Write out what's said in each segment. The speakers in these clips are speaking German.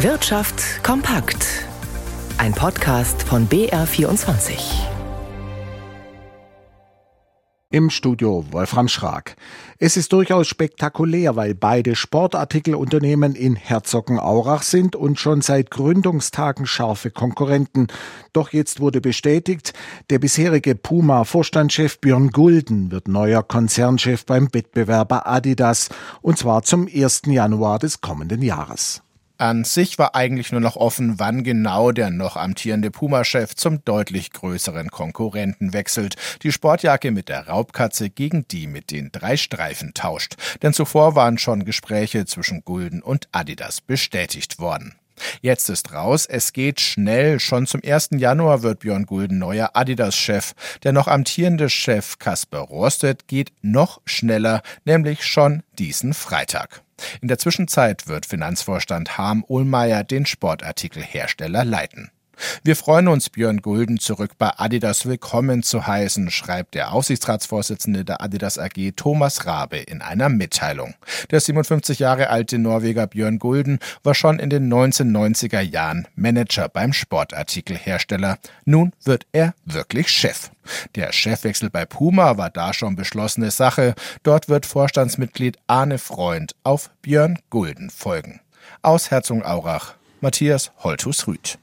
Wirtschaft kompakt. Ein Podcast von BR24. Im Studio Wolfram Schrag. Es ist durchaus spektakulär, weil beide Sportartikelunternehmen in Herzogenaurach sind und schon seit Gründungstagen scharfe Konkurrenten. Doch jetzt wurde bestätigt, der bisherige Puma-Vorstandschef Björn Gulden wird neuer Konzernchef beim Wettbewerber Adidas, und zwar zum 1. Januar des kommenden Jahres. An sich war eigentlich nur noch offen, wann genau der noch amtierende Puma-Chef zum deutlich größeren Konkurrenten wechselt, die Sportjacke mit der Raubkatze gegen die mit den drei Streifen tauscht. Denn zuvor waren schon Gespräche zwischen Gulden und Adidas bestätigt worden. Jetzt ist raus, es geht schnell. Schon zum 1. Januar wird Björn Gulden neuer Adidas-Chef. Der noch amtierende Chef Kasper Rohrstedt geht noch schneller, nämlich schon diesen Freitag. In der Zwischenzeit wird Finanzvorstand Harm Ohlmeier den Sportartikelhersteller leiten. Wir freuen uns, Björn Gulden zurück bei Adidas willkommen zu heißen, schreibt der Aufsichtsratsvorsitzende der Adidas AG Thomas Rabe in einer Mitteilung. Der 57 Jahre alte Norweger Björn Gulden war schon in den 1990er Jahren Manager beim Sportartikelhersteller. Nun wird er wirklich Chef. Der Chefwechsel bei Puma war da schon beschlossene Sache. Dort wird Vorstandsmitglied Arne Freund auf Björn Gulden folgen. Aus Herzogenaurach, Matthias Holthus-Rüth.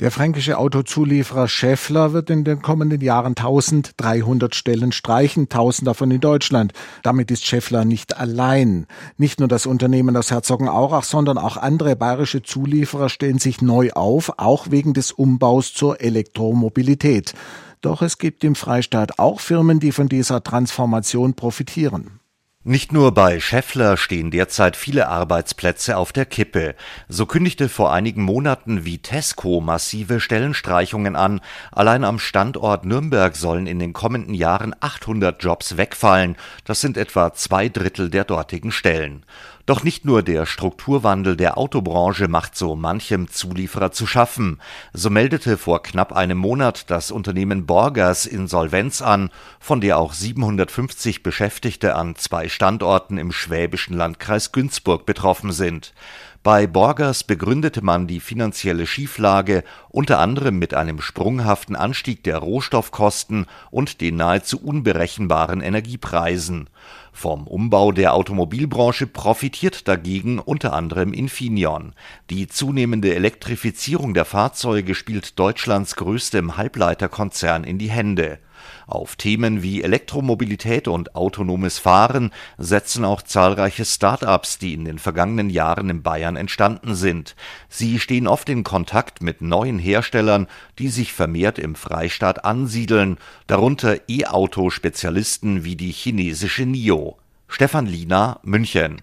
Der fränkische Autozulieferer Schaeffler wird in den kommenden Jahren 1300 Stellen streichen, 1000 davon in Deutschland. Damit ist Schaeffler nicht allein. Nicht nur das Unternehmen aus Herzogenaurach, sondern auch andere bayerische Zulieferer stellen sich neu auf, auch wegen des Umbaus zur Elektromobilität. Doch es gibt im Freistaat auch Firmen, die von dieser Transformation profitieren. Nicht nur bei Schaeffler stehen derzeit viele Arbeitsplätze auf der Kippe. So kündigte vor einigen Monaten Vitesco massive Stellenstreichungen an. Allein am Standort Nürnberg sollen in den kommenden Jahren 800 Jobs wegfallen. Das sind etwa zwei Drittel der dortigen Stellen. Doch nicht nur der Strukturwandel der Autobranche macht so manchem Zulieferer zu schaffen. So meldete vor knapp einem Monat das Unternehmen Borgers Insolvenz an, von der auch 750 Beschäftigte an zwei Standorten im schwäbischen Landkreis Günzburg betroffen sind. Bei Borgers begründete man die finanzielle Schieflage unter anderem mit einem sprunghaften Anstieg der Rohstoffkosten und den nahezu unberechenbaren Energiepreisen. Vom Umbau der Automobilbranche profitiert dagegen unter anderem Infineon. Die zunehmende Elektrifizierung der Fahrzeuge spielt Deutschlands größtem Halbleiterkonzern in die Hände auf Themen wie Elektromobilität und autonomes Fahren setzen auch zahlreiche Start-ups, die in den vergangenen Jahren in Bayern entstanden sind. Sie stehen oft in Kontakt mit neuen Herstellern, die sich vermehrt im Freistaat ansiedeln, darunter E-Auto-Spezialisten wie die chinesische NIO. Stefan Liener, München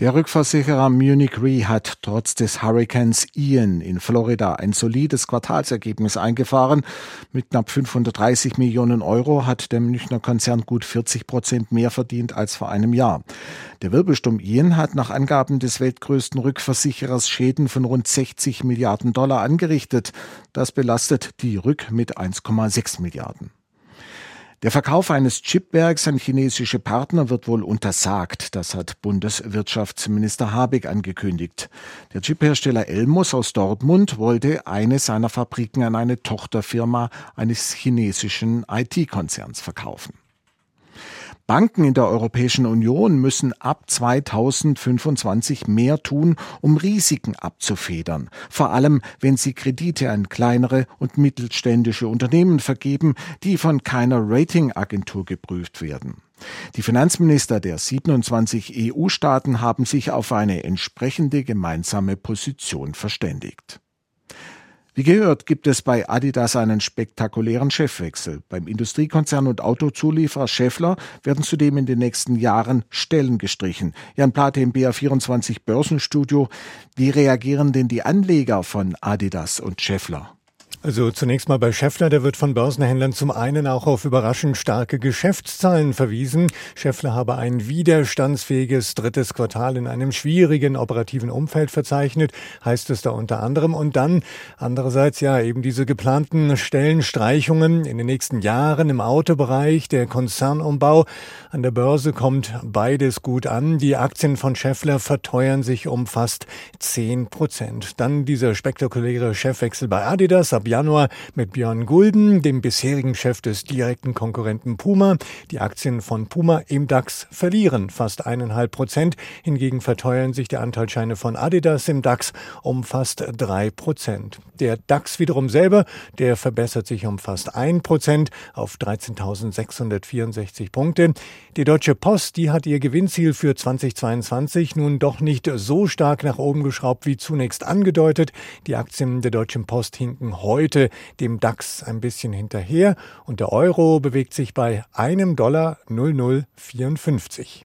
der Rückversicherer Munich Re hat trotz des Hurrikans Ian in Florida ein solides Quartalsergebnis eingefahren. Mit knapp 530 Millionen Euro hat der Münchner Konzern gut 40 Prozent mehr verdient als vor einem Jahr. Der Wirbelsturm Ian hat nach Angaben des weltgrößten Rückversicherers Schäden von rund 60 Milliarden Dollar angerichtet. Das belastet die Rück mit 1,6 Milliarden. Der Verkauf eines Chipwerks an chinesische Partner wird wohl untersagt. Das hat Bundeswirtschaftsminister Habeck angekündigt. Der Chiphersteller Elmos aus Dortmund wollte eine seiner Fabriken an eine Tochterfirma eines chinesischen IT-Konzerns verkaufen. Banken in der Europäischen Union müssen ab 2025 mehr tun, um Risiken abzufedern, vor allem wenn sie Kredite an kleinere und mittelständische Unternehmen vergeben, die von keiner Ratingagentur geprüft werden. Die Finanzminister der 27 EU-Staaten haben sich auf eine entsprechende gemeinsame Position verständigt. Wie gehört, gibt es bei Adidas einen spektakulären Chefwechsel. Beim Industriekonzern und Autozulieferer Scheffler werden zudem in den nächsten Jahren Stellen gestrichen. Jan Plate im BA24 Börsenstudio. Wie reagieren denn die Anleger von Adidas und Scheffler? Also zunächst mal bei Scheffler, der wird von Börsenhändlern zum einen auch auf überraschend starke Geschäftszahlen verwiesen. Scheffler habe ein widerstandsfähiges drittes Quartal in einem schwierigen operativen Umfeld verzeichnet, heißt es da unter anderem. Und dann andererseits ja eben diese geplanten Stellenstreichungen in den nächsten Jahren im Autobereich, der Konzernumbau. An der Börse kommt beides gut an. Die Aktien von Scheffler verteuern sich um fast 10 Prozent. Dann dieser spektakuläre Chefwechsel bei Adidas ab Januar mit Björn Gulden, dem bisherigen Chef des direkten Konkurrenten Puma. Die Aktien von Puma im DAX verlieren fast eineinhalb Prozent. Hingegen verteuern sich die Anteilsscheine von Adidas im DAX um fast drei Prozent. Der DAX wiederum selber, der verbessert sich um fast ein Prozent auf 13.664 Punkte. Die Deutsche Post, die hat ihr Gewinnziel für 2022 nun doch nicht so stark nach oben geschraubt wie zunächst angedeutet. Die Aktien der Deutschen Post hinken heute heute dem DAX ein bisschen hinterher und der Euro bewegt sich bei einem Dollar 0054.